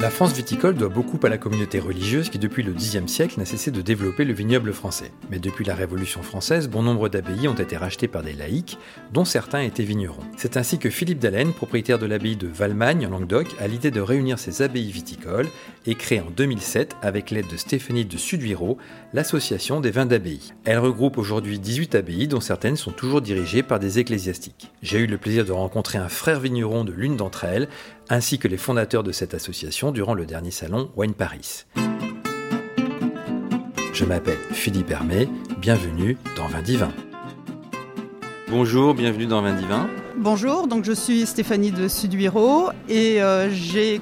La France viticole doit beaucoup à la communauté religieuse qui, depuis le Xe siècle, n'a cessé de développer le vignoble français. Mais depuis la Révolution française, bon nombre d'abbayes ont été rachetées par des laïcs, dont certains étaient vignerons. C'est ainsi que Philippe Dallène, propriétaire de l'abbaye de Valmagne en Languedoc, a l'idée de réunir ses abbayes viticoles et crée en 2007, avec l'aide de Stéphanie de Suduiro, l'association des vins d'abbaye. Elle regroupe aujourd'hui 18 abbayes, dont certaines sont toujours dirigées par des ecclésiastiques. J'ai eu le plaisir de rencontrer un frère vigneron de l'une d'entre elles, ainsi que les fondateurs de cette association durant le dernier salon Wine Paris. Je m'appelle Philippe Hermé, bienvenue dans Vin Divin. Bonjour, bienvenue dans Vin Divin. Bonjour, donc je suis Stéphanie de Suduiro et euh, j'ai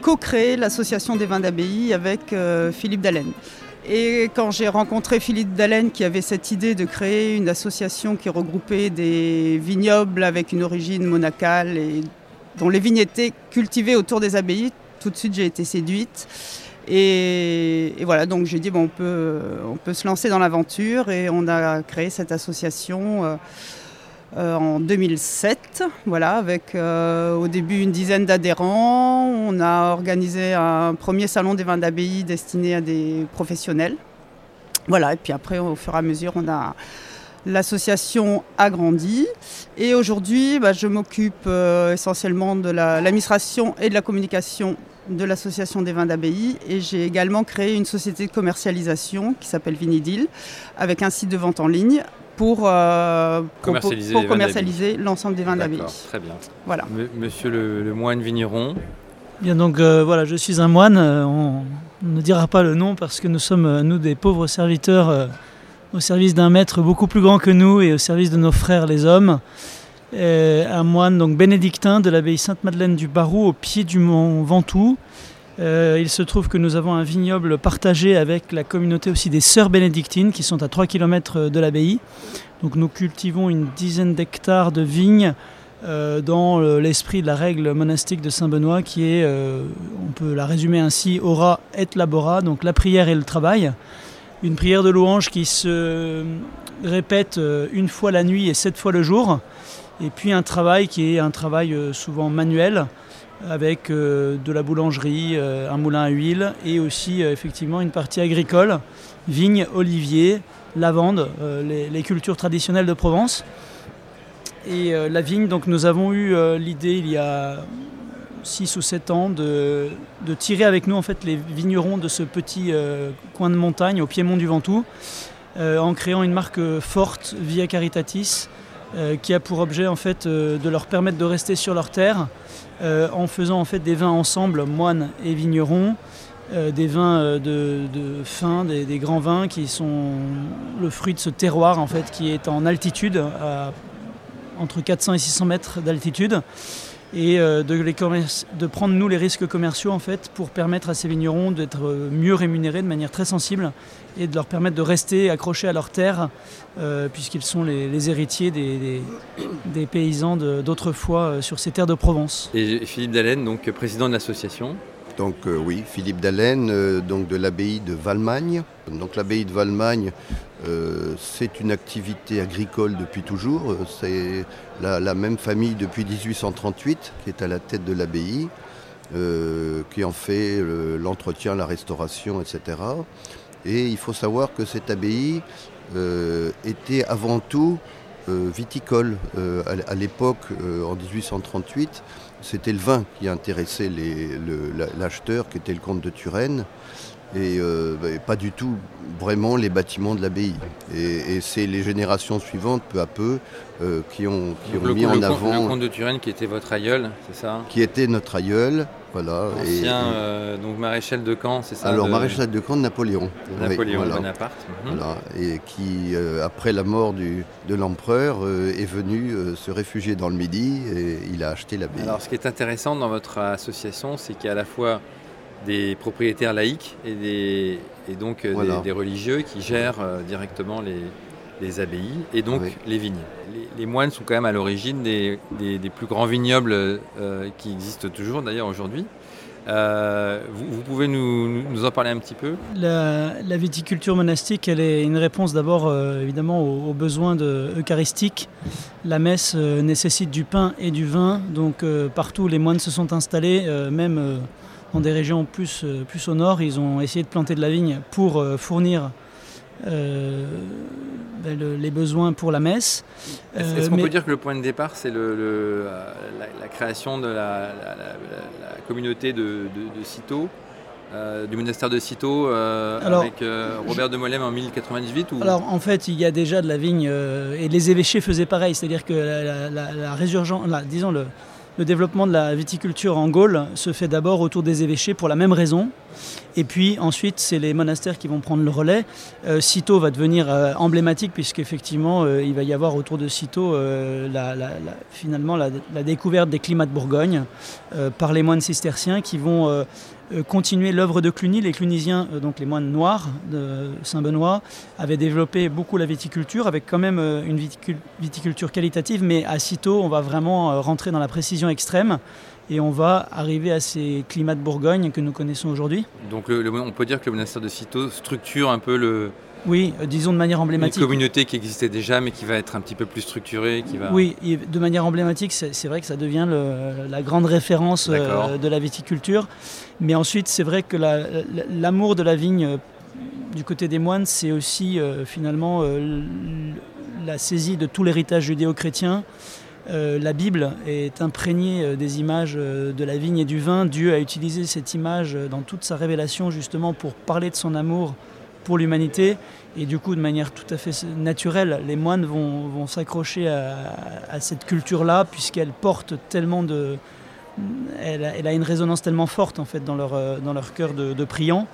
co-créé l'association des vins d'abbaye avec euh, Philippe Dallène. Et quand j'ai rencontré Philippe Dallène qui avait cette idée de créer une association qui regroupait des vignobles avec une origine monacale et dont les vignes étaient cultivées autour des abbayes. Tout de suite, j'ai été séduite. Et, voilà, donc j'ai dit, bon, on peut, on peut se lancer dans l'aventure et on a créé cette association euh, euh, en 2007, voilà, avec euh, au début une dizaine d'adhérents. On a organisé un premier salon des vins d'abbaye destiné à des professionnels. Voilà, et puis après, au fur et à mesure, on a L'association a grandi et aujourd'hui, bah, je m'occupe euh, essentiellement de l'administration et de la communication de l'association des vins d'abbaye et j'ai également créé une société de commercialisation qui s'appelle Vinidil avec un site de vente en ligne pour, euh, commercialiser, l'ensemble des vins d'abbaye. Très bien. Voilà. monsieur le, moine vigneron. Bien donc euh, voilà, je suis un moine. On, ne dira pas le nom parce que nous sommes nous des pauvres serviteurs au service d'un maître beaucoup plus grand que nous et au service de nos frères les hommes. un moine donc bénédictin de l'abbaye Sainte-Madeleine du Barou au pied du mont Ventoux. Euh, il se trouve que nous avons un vignoble partagé avec la communauté aussi des sœurs bénédictines qui sont à 3 km de l'abbaye. Donc nous cultivons une dizaine d'hectares de vignes euh, dans l'esprit de la règle monastique de Saint-Benoît qui est, euh, on peut la résumer ainsi, ora et labora, donc la prière et le travail une prière de louange qui se répète euh, une fois la nuit et sept fois le jour, et puis un travail qui est un travail euh, souvent manuel, avec euh, de la boulangerie, un moulin à huile, et aussi effectivement une partie agricole, vigne, olivier, lavande, les, cultures traditionnelles de Provence. Et la vigne, donc nous avons eu l'idée il y a 6 ou 7 ans de, tirer avec nous en fait les vignerons de ce petit euh, coin de montagne au piémont du Ventoux euh, en créant une marque forte Via Caritatis euh, qui a pour objet en fait de leur permettre de rester sur leur terre en faisant en fait des vins ensemble moines et vignerons des vins de, fin, des, grands vins qui sont le fruit de ce terroir en fait qui est en altitude, entre 400 et 600 mètres d'altitude et euh, de, prendre nous les risques commerciaux en fait pour permettre à ces vignerons d'être euh, mieux rémunérés de manière très sensible et de leur permettre de rester accrochés à leur terre euh, puisqu'ils sont les, héritiers des, paysans d'autrefois sur ces terres de Provence. Et Philippe Dallène, donc président de l'association donc oui, Philippe Dallène, donc de l'abbaye de Valmagne. Donc l'abbaye de Valmagne, euh, c'est une activité agricole depuis toujours. C'est la, même famille depuis 1838 qui est à la tête de l'abbaye, euh, qui en fait l'entretien, la restauration, etc. Et il faut savoir que cette abbaye euh, était avant tout viticole. à, l'époque, en 1838, c'était le vin qui intéressait l'acheteur, qui était le comte de Turenne et euh, bah, pas du tout vraiment les bâtiments de l'abbaye. Et, c'est les générations suivantes, peu à peu, euh, qui ont, qui ont mis en avant. Le comte de Turenne qui était votre aïeul, c'est ça? Qui était notre aïeul, voilà. Ancien euh, donc maréchal de camp, c'est ça Alors maréchal de camp de Napoléon. Napoléon Bonaparte. Mhm. Voilà, et qui, après la mort du, de l'empereur, est venu se réfugier dans le Midi et il a acheté l'abbaye. Alors ce qui est intéressant dans votre association, c'est qu'il y a à la fois des propriétaires laïcs et, des, et donc euh, des, religieux qui gèrent euh, directement les, les, abbayes et donc les vignes. Les, moines sont quand même à l'origine des, des, plus grands vignobles euh, qui existent toujours d'ailleurs aujourd'hui. vous, pouvez nous, nous, en parler un petit peu? La, la, viticulture monastique, elle est une réponse d'abord évidemment aux, besoins de, eucharistiques. La messe nécessite du pain et du vin, donc partout les moines se sont installés, même dans des régions plus, plus au nord, ils ont essayé de planter de la vigne pour fournir ben, les besoins pour la messe. Est-ce qu'on peut dire que le point de départ, c'est le, la, création de la, communauté de, de, euh, du monastère de Cîteaux euh, avec euh, Robert de Molem en 1098 ou... Alors en fait, il y a déjà de la vigne et les évêchés faisaient pareil, c'est-à-dire que la, résurgence, disons le, le, développement de la viticulture en Gaule se fait d'abord autour des évêchés pour la même raison. Et puis ensuite, c'est les monastères qui vont prendre le relais. Cîteaux va devenir emblématique puisqu'effectivement, il va y avoir autour de Cîteaux finalement la, découverte des climats de Bourgogne par les moines cisterciens qui vont euh, continuer l'œuvre de Cluny. Les Clunisiens, euh, donc les moines noirs de Saint-Benoît, avaient développé beaucoup la viticulture, avec quand même euh, une viticulture qualitative, mais à Cîteaux, on va vraiment rentrer dans la précision extrême et on va arriver à ces climats de Bourgogne que nous connaissons aujourd'hui. Donc on peut dire que le monastère de Cîteaux structure un peu le, oui, euh, disons de manière emblématique. Une communauté qui existait déjà, mais qui va être un petit peu plus structurée. Qui va... Oui, de manière emblématique, c'est vrai que ça devient la grande référence euh, de la viticulture. Mais ensuite, c'est vrai que l'amour de la vigne euh, du côté des moines, c'est aussi finalement la saisie de tout l'héritage judéo-chrétien. La Bible est imprégnée des images de la vigne et du vin. Dieu a utilisé cette image dans toute sa révélation justement pour parler de son amour pour l'humanité. Et du coup, de manière tout à fait naturelle, les moines vont, s'accrocher à, cette culture-là, puisqu'elle porte tellement de. Elle a, une résonance tellement forte en fait dans leur, euh, dans leur cœur de, de priant.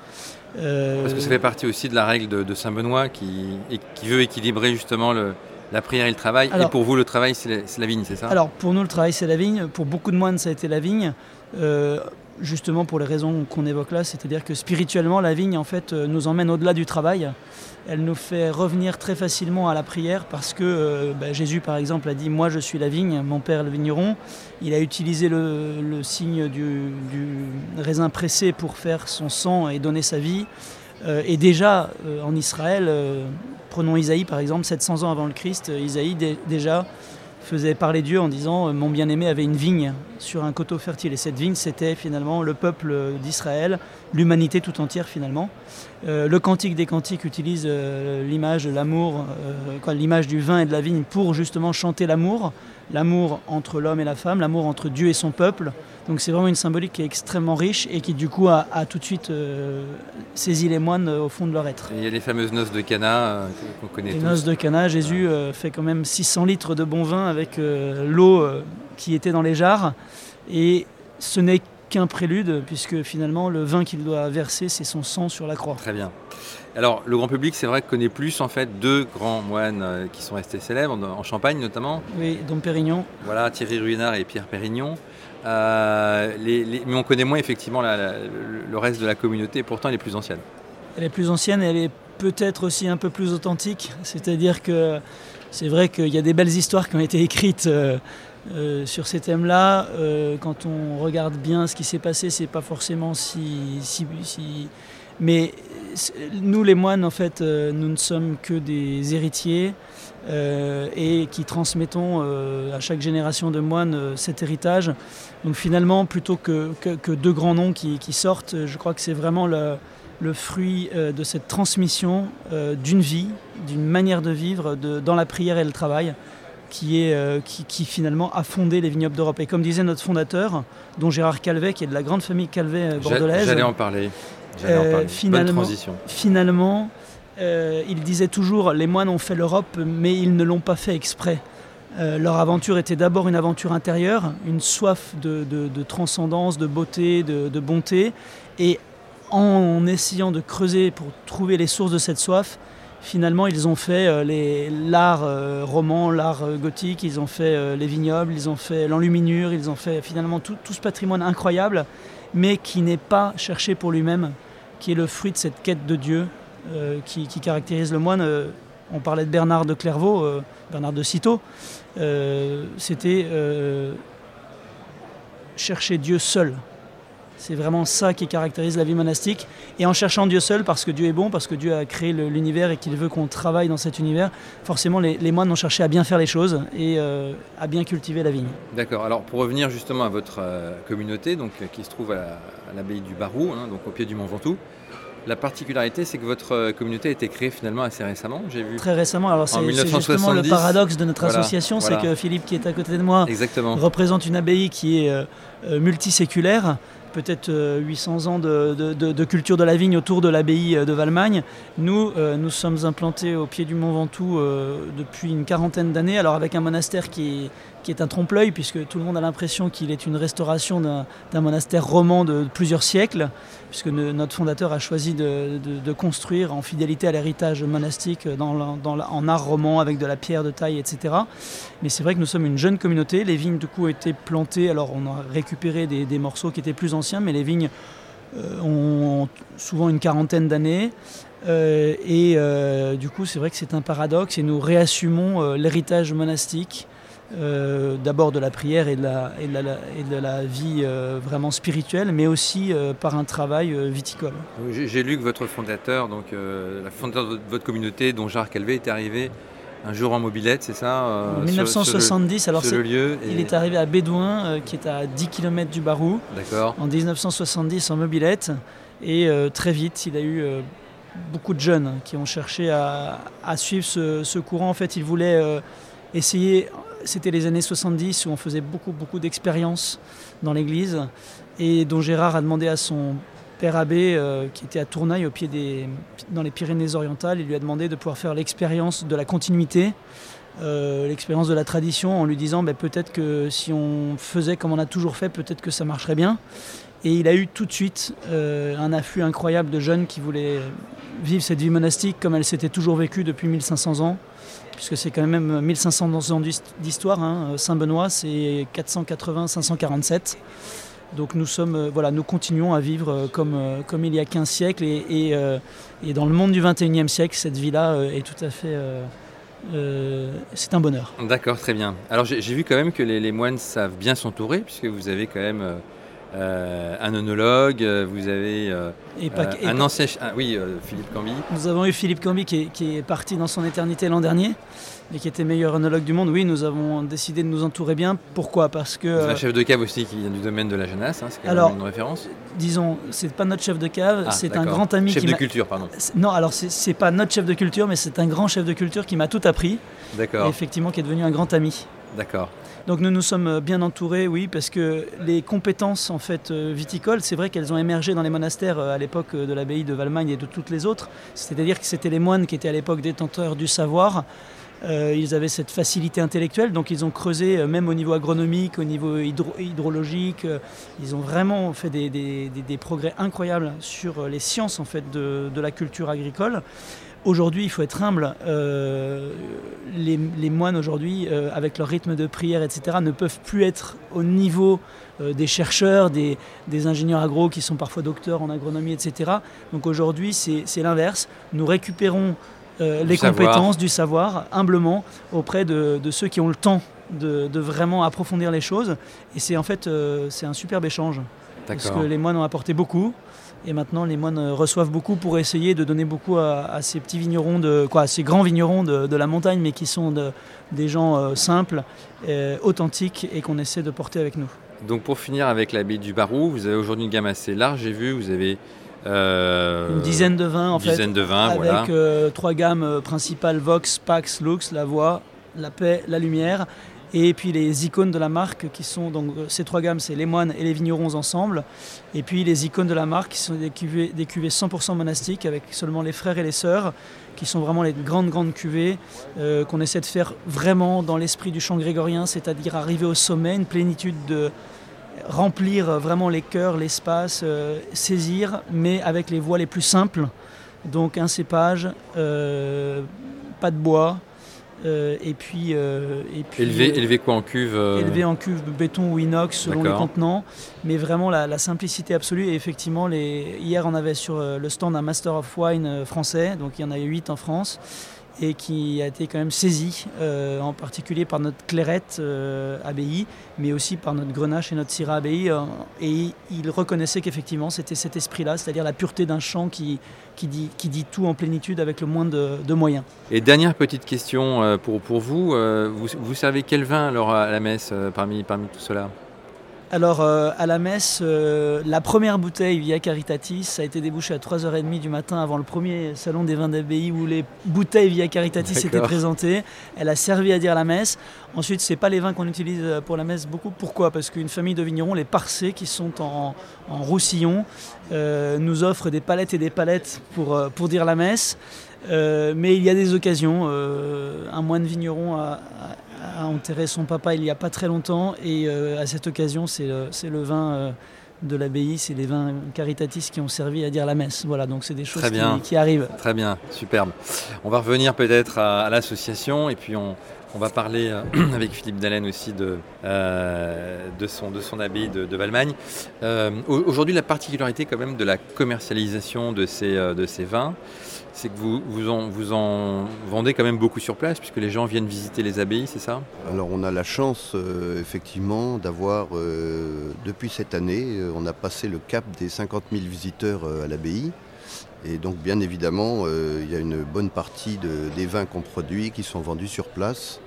Euh, Parce que ça fait partie aussi de la règle de, Saint Benoît qui, qui veut équilibrer justement le, la prière et le travail. et pour vous, le travail, c'est la, la, vigne, c'est ça? Alors, pour nous, le travail, c'est la vigne. Pour beaucoup de moines, ça a été la vigne. Euh, justement pour les raisons qu'on évoque là, c'est-à-dire que spirituellement, la vigne en fait euh, nous emmène au-delà du travail. Elle nous fait revenir très facilement à la prière parce que euh, bah, Jésus, par exemple, a dit Moi je suis la vigne, mon père le vigneron. Il a utilisé le, signe du, raisin pressé pour faire son sang et donner sa vie. Euh, et déjà en Israël, prenons Isaïe par exemple, 700 ans avant le Christ, Isaïe déjà faisait parler Dieu en disant Mon bien-aimé avait une vigne sur un coteau fertile. Et cette vigne, c'était finalement le peuple d'Israël, l'humanité tout entière finalement. Euh, le Cantique des Cantiques utilise euh, l'image de l'amour, euh, l'image du vin et de la vigne pour justement chanter l'amour, l'amour entre l'homme et la femme, l'amour entre Dieu et son peuple. Donc c'est vraiment une symbolique qui est extrêmement riche et qui du coup a, tout de suite saisi les moines au fond de leur être. il y a les fameuses noces de Cana qu'on connaît les noces de Cana, Jésus fait quand même 600 litres de bon vin avec l'eau qui était dans les jarres et ce n'est qu'un prélude, puisque finalement le vin qu'il doit verser, c'est son sang sur la croix. Très bien. Alors le grand public, c'est vrai, connaît plus en fait deux grands moines euh, qui sont restés célèbres, en Champagne notamment. Oui, Dom Pérignon. Voilà, Thierry Ruinard et Pierre Pérignon. Euh, mais on connaît moins effectivement le reste de la communauté, pourtant elle est plus ancienne. Elle est plus ancienne et elle est peut-être aussi un peu plus authentique, c'est-à-dire que c'est vrai qu'il y a des belles histoires qui ont été écrites. Euh, euh, sur ces thèmes-là, quand on regarde bien ce qui s'est passé, c'est pas forcément si, Mais nous, les moines, en fait, nous ne sommes que des héritiers et qui transmettons à chaque génération de moines cet héritage. Donc finalement, plutôt que, que, deux grands noms qui, qui, sortent, je crois que c'est vraiment le, le fruit de cette transmission d'une vie, d'une manière de vivre de, dans la prière et le travail qui, est, euh, qui, finalement a fondé les vignobles d'Europe. Et comme disait notre fondateur, dont Gérard Calvet, qui est de la grande famille Calvet euh, bordelaise. J'allais en parler. Euh, finalement, Finalement, il disait toujours les moines ont fait l'Europe, mais ils ne l'ont pas fait exprès. leur aventure était d'abord une aventure intérieure, une soif de, transcendance, de beauté, de, bonté. Et en essayant de creuser pour trouver les sources de cette soif, finalement, ils ont fait euh, l'art euh, roman, l'art euh, gothique, ils ont fait les vignobles, ils ont fait l'enluminure, ils ont fait finalement tout, ce patrimoine incroyable, mais qui n'est pas cherché pour lui-même, qui est le fruit de cette quête de Dieu qui, caractérise le moine. on parlait de Bernard de Clairvaux, Bernard de Cîteaux. C'était chercher Dieu seul. C'est vraiment ça qui caractérise la vie monastique. Et en cherchant Dieu seul, parce que Dieu est bon, parce que Dieu a créé l'univers et qu'il veut qu'on travaille dans cet univers, forcément les, moines ont cherché à bien faire les choses et euh, à bien cultiver la vigne. D'accord. Alors pour revenir justement à votre euh, communauté, donc, qui se trouve à l'abbaye du Barou, hein, donc au pied du Mont Ventoux, la particularité, c'est que votre euh, communauté a été créée finalement assez récemment, j'ai vu. Très récemment. Alors c'est justement le paradoxe de notre association, c'est que Philippe, qui est à côté de moi, représente une abbaye qui est multiséculaire peut-être 800 euh, ans de, culture de la vigne autour de l'abbaye euh, de Valmagne. Nous, euh, nous sommes implantés au pied du Mont Ventoux depuis une quarantaine d'années, alors avec un monastère qui est, qui est un trompe-l'œil, puisque tout le monde a l'impression qu'il est une restauration d'un monastère roman de plusieurs siècles, puisque notre fondateur a choisi de, construire en fidélité à l'héritage monastique en art roman avec de la pierre de taille, etc. Mais c'est vrai que nous sommes une jeune communauté. Les vignes, du coup, ont été plantées. Alors, on a récupéré des, morceaux qui étaient plus anciens, mais les vignes euh, ont souvent une quarantaine d'années. Euh, et euh, du coup, c'est vrai que c'est un paradoxe et nous réassumons l'héritage monastique euh, d'abord de la prière et de la, et de la, vie euh, vraiment spirituelle, mais aussi euh, par un travail viticole. J'ai lu que votre fondateur, donc la fondateur de votre communauté, dont Jacques Calvé, est arrivé un jour en mobilette, c'est ça En 1970, alors c'est, lieu il est arrivé à Bédouin, qui est à 10 km du Barou. D'accord. En 1970 en mobilette, et très vite, il a eu beaucoup de jeunes qui ont cherché à, suivre ce, ce, courant. En fait, il voulait essayer c'était les années 70 où on faisait beaucoup, beaucoup d'expériences dans l'église et dont Gérard a demandé à son père abbé, euh, qui était à Tournai, au pied des, dans les Pyrénées-Orientales, il lui a demandé de pouvoir faire l'expérience de la continuité, euh, l'expérience de la tradition, en lui disant ben, peut-être que si on faisait comme on a toujours fait, peut-être que ça marcherait bien. Et il a eu tout de suite euh, un afflux incroyable de jeunes qui voulaient vivre cette vie monastique comme elle s'était toujours vécue depuis 1500 ans puisque c'est quand même 1500 ans d'histoire. Hein. Saint-Benoît, c'est 480-547. Donc nous, sommes, euh, voilà, nous continuons à vivre euh, comme, euh, comme il y a 15 siècles et, et, dans le monde du 21e siècle, cette vie-là est tout à fait... c'est un bonheur. D'accord, très bien. Alors j'ai vu quand même que les moines savent bien s'entourer, puisque vous avez quand même euh, un onologue, euh, vous avez euh, un ancien... Ah, oui, Philippe Camby. Nous avons eu Philippe Camby qui est, parti dans son éternité l'an dernier et qui était meilleur onologue du monde. Oui, nous avons décidé de nous entourer bien. Pourquoi? Parce que... C'est un chef de cave aussi qui vient du domaine de la jeunesse, hein, c'est quand même une référence. Disons, c'est pas notre chef de cave, ah, c'est un grand ami chef de culture, pardon. Non, alors c'est pas notre chef de culture, mais c'est un grand chef de culture qui m'a tout appris. D'accord. effectivement, qui est devenu un grand ami. Donc nous nous sommes bien entourés, oui, parce que les compétences en fait euh, viticoles, c'est vrai qu'elles ont émergé dans les monastères euh, à l'époque euh, de l'abbaye de Valmagne et de toutes les autres. C'est-à-dire que c'était les moines qui étaient à l'époque détenteurs du savoir. ils avaient cette facilité intellectuelle, donc ils ont creusé même au niveau agronomique, au niveau hydrologique. ils ont vraiment fait des, progrès incroyables sur les sciences en fait de la culture agricole. Aujourd'hui, il faut être humble. Euh, les, moines aujourd'hui, euh, avec leur rythme de prière, etc., ne peuvent plus être au niveau euh, des chercheurs, des, ingénieurs agro qui sont parfois docteurs en agronomie, etc. Donc aujourd'hui, c'est l'inverse. Nous récupérons les compétences, du savoir, humblement, auprès de, ceux qui ont le temps de, de, vraiment approfondir les choses. Et c'est en fait c'est un superbe échange. Parce que les moines ont apporté beaucoup. Et maintenant, les moines reçoivent beaucoup pour essayer de donner beaucoup à, ces petits vignerons, de, quoi, à ces grands vignerons de, la montagne, mais qui sont des gens euh, simples, euh, authentiques et qu'on essaie de porter avec nous. Donc pour finir avec l'abbaye du Barou, vous avez aujourd'hui une gamme assez large, j'ai vu, vous avez... Euh, une dizaine de vins en fait, dizaine de vins, avec trois gammes principales, Vox, Pax, Lux, la voix, la paix, la lumière, et puis les icônes de la marque qui sont donc euh, ces trois gammes, c'est les moines et les vignerons ensemble. Et puis les icônes de la marque qui sont des cuvées, des cuvées 100% monastiques avec seulement les frères et les sœurs, qui sont vraiment les grandes grandes cuvées euh, qu'on essaie de faire vraiment dans l'esprit du chant grégorien, c'est-à-dire arriver au sommet, une plénitude de remplir vraiment les cœurs, l'espace, euh, saisir, mais avec les voies les plus simples. Donc un cépage, pas de bois, euh, et puis, euh, et puis élevé, euh, élevé, quoi en cuve Élevé en cuve béton ou inox selon les contenants, mais vraiment la, simplicité absolue. Et effectivement, les, hier on avait sur le stand un Master of Wine français, donc il y en a eu 8 en France. Et qui a été quand même saisi, euh, en particulier par notre clairette euh, abbaye, mais aussi par notre grenache et notre syrah abbaye. Euh, et il reconnaissait qu'effectivement c'était cet esprit-là, c'est-à-dire la pureté d'un chant qui, qui, dit, qui dit tout en plénitude avec le moins de, moyens. Et dernière petite question pour, pour vous, vous, vous servez quel vin alors à la messe parmi, parmi tout cela? Alors euh, à la messe, euh, la première bouteille Via Caritatis a été débouchée à 3h30 du matin avant le premier salon des vins d'abbaye où les bouteilles Via Caritatis étaient présentées. Elle a servi à dire la messe. Ensuite, ce n'est pas les vins qu'on utilise euh, pour la messe beaucoup. Pourquoi? Parce qu'une famille de vignerons, les Parcés, qui sont en, roussillon, nous offrent des palettes et des palettes pour, pour dire la messe. Mais il y a des occasions. un moine vigneron a, a enterré son papa il n'y a pas très longtemps et euh, à cette occasion c'est le, vin euh, de l'abbaye, c'est les vins caritatis qui ont servi à dire la messe. Voilà, donc c'est des choses Qui, arrivent. Très bien, superbe. On va revenir peut-être à, l'association et puis on, on va parler euh, avec Philippe Dallène aussi de, de, son, de son abbaye de, Valmagne. Aujourd'hui, la particularité quand même de la commercialisation de ces, de ces vins, c'est que vous, en, vendez quand même beaucoup sur place, puisque les gens viennent visiter les abbayes, c'est ça? Alors on a la chance, euh, effectivement, d'avoir, euh, depuis cette année, euh, on a passé le cap des 50 000 visiteurs à l'abbaye. Et donc bien évidemment, il y a une bonne partie des vins qu'on produit qui sont vendus sur place.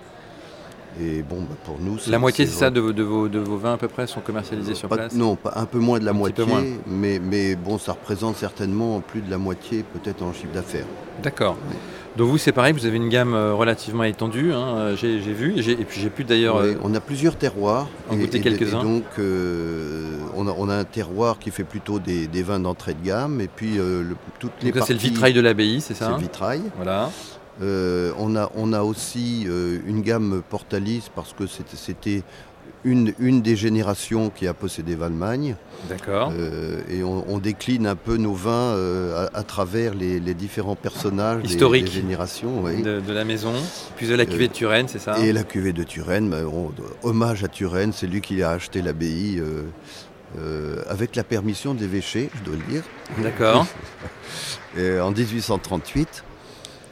Et bon, bah, pour nous, la moitié, c'est ça, de, vos, de, vos, vins à peu près sont commercialisés sur place Non, pas, un peu moins de la moitié, Mais, mais bon, ça représente certainement plus de la moitié, peut-être en chiffre d'affaires. D'accord. Donc vous, c'est pareil, vous avez une gamme euh, relativement étendue, hein, euh, j'ai vu, et puis j'ai pu d'ailleurs... Euh, on a plusieurs terroirs. En goûter quelques-uns. donc on, a, on, a, un terroir qui fait plutôt des, vins d'entrée de gamme, et puis toutes les c'est le vitrail de l'abbaye, c'est ça C'est le vitrail. Voilà. Euh, on, a, on, a, aussi euh, une gamme Portalis parce que c'était une, une, des générations qui a possédé Valmagne. D'accord. Euh, et on, décline un peu nos vins à, travers les, différents personnages historiques des, générations. De, la maison, puis de la cuvée de Turenne, c'est ça? Et la cuvée de Turenne, bah, hommage à Turenne, c'est lui qui a acheté l'abbaye. avec la permission de l'évêché, je dois le dire. D'accord. en 1838.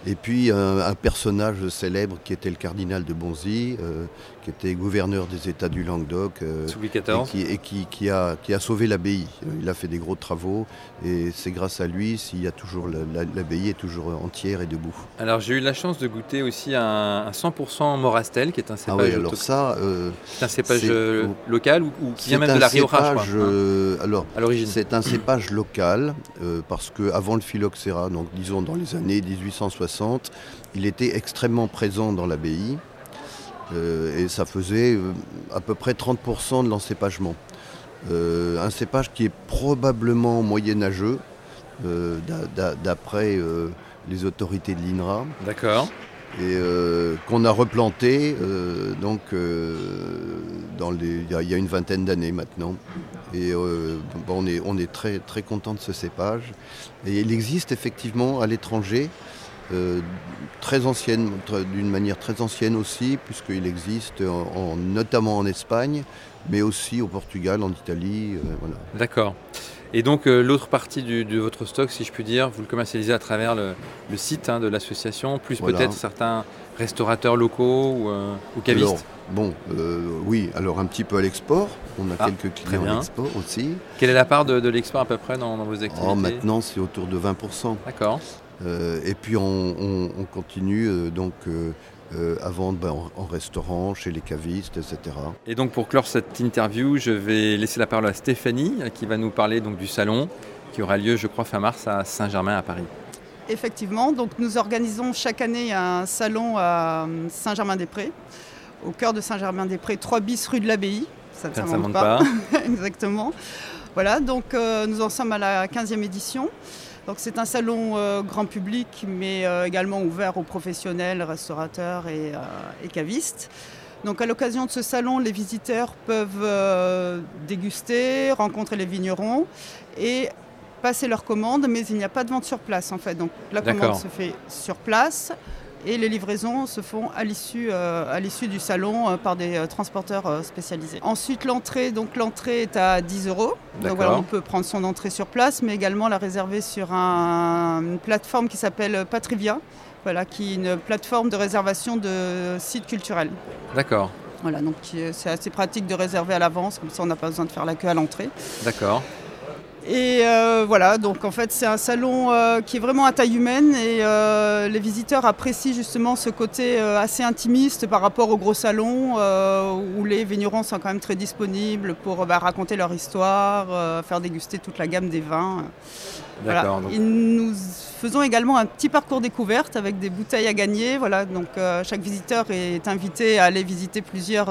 Et puis un, personnage célèbre qui était le cardinal de Bonzy, euh, qui était gouverneur des États du Languedoc euh, et, qui, qui, a, qui, a, sauvé l'abbaye. Il a fait des gros travaux et c'est grâce à lui s'il y a toujours l'abbaye est toujours entière et debout. Alors j'ai eu la chance de goûter aussi un, 100% Morastel qui est un cépage. Ah alors ça, euh, c'est un cépage local ou, qui vient même de la Rioja, je crois, alors à l'origine. C'est un cépage local parce que avant le phylloxéra, donc disons dans les années 1860 il était extrêmement présent dans l'abbaye euh, et ça faisait euh, à peu près 30% de l'encépagement. Euh, un cépage qui est probablement moyenâgeux, d'après les autorités de l'INRA. D'accord. Et qu'on a replanté donc dans les, il y, a une vingtaine d'années maintenant. Et on est, on est très, très content de ce cépage. Et il existe effectivement à l'étranger euh, très ancienne, d'une manière très ancienne aussi, puisqu'il existe notamment en Espagne, mais aussi au Portugal, en Italie. Euh, D'accord. Et donc euh, l'autre partie de votre stock, si je puis dire, vous le commercialisez à travers le, site hein, de l'association, plus peut-être certains restaurateurs locaux ou, cavistes Bon, oui, alors un petit peu à l'export. On a ah, quelques clients à l'export aussi. Quelle est la part de, l'export à peu près dans, vos activités oh, Maintenant, c'est autour de 20%. D'accord. Euh, et puis on, continue euh, donc euh, à vendre ben, en, restaurant, chez les cavistes, etc. Et donc pour clore cette interview, je vais laisser la parole à Stéphanie qui va nous parler donc du salon qui aura lieu, je crois, fin mars à Saint-Germain à Paris. Effectivement, donc nous organisons chaque année un salon à Saint-Germain-des-Prés, au cœur de Saint-Germain-des-Prés, 3 bis rue de l'Abbaye. Ça ne s'invente pas. pas. Exactement. Voilà, donc nous en sommes à la 15e édition c'est un salon euh, grand public, mais euh, également ouvert aux professionnels, restaurateurs et, euh, cavistes. Donc à l'occasion de ce salon, les visiteurs peuvent déguster, rencontrer les vignerons et passer leur commande, mais il n'y a pas de vente sur place en fait. Donc la commande se fait sur place et les livraisons se font à l'issue euh, du salon euh, par des euh, transporteurs spécialisés. Ensuite l'entrée, donc l'entrée est à 10 euros. Donc voilà, on peut prendre son entrée sur place, mais également la réserver sur une plateforme qui s'appelle Patrivia, voilà, qui est une plateforme de réservation de sites culturels. D'accord. Voilà, donc c'est assez pratique de réserver à l'avance, comme ça on n'a pas besoin de faire la queue à l'entrée. D'accord. Et euh, voilà, donc en fait c'est un salon euh, qui est vraiment à taille humaine et euh, les visiteurs apprécient justement ce côté assez intimiste par rapport au gros salon où les vignerons sont quand même très disponibles pour bah, raconter leur histoire, faire déguster toute la gamme des vins. Voilà. Et nous faisons également un petit parcours découverte avec des bouteilles à gagner. Voilà, donc chaque visiteur est invité à aller visiter plusieurs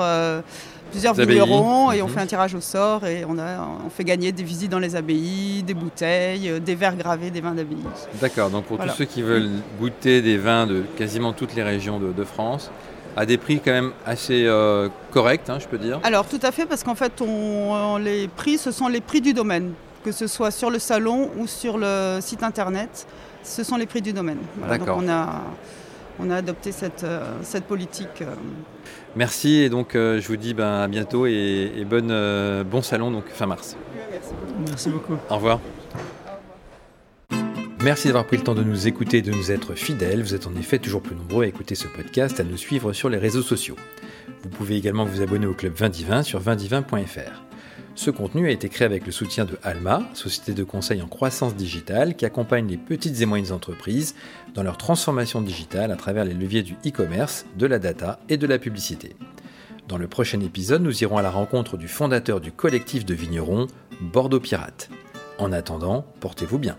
plusieurs vignerons et on mhm. fait un tirage au sort et on, a, on fait gagner des visites dans les abbayes, des bouteilles, euh, des verres gravés des vins d'abbaye. D'accord, donc pour tous ceux qui veulent goûter des vins de quasiment toutes les régions de, France, à des prix quand même assez euh, corrects, hein, je peux dire. Alors tout à fait, parce qu'en fait, on, les prix, ce sont les prix du domaine, que ce soit sur le salon ou sur le site internet, ce sont les prix du domaine. D'accord. on a, on a adopté cette, euh, cette politique. Merci et donc euh, je vous dis ben, à bientôt et, bonne, euh, bon salon donc fin mars. Merci. beaucoup. Au revoir. Merci d'avoir pris le temps de nous écouter et de nous être fidèles. Vous êtes en effet toujours plus nombreux à écouter ce podcast, à nous suivre sur les réseaux sociaux. Vous pouvez également vous abonner au club Vindivin sur vindivin.fr. Ce contenu a été créé avec le soutien de Alma, société de conseil en croissance digitale qui accompagne les petites et moyennes entreprises dans leur transformation digitale à travers les leviers du e-commerce, de la data et de la publicité. Dans le prochain épisode, nous irons à la rencontre du fondateur du collectif de vignerons, Bordeaux Pirate. En attendant, portez-vous bien.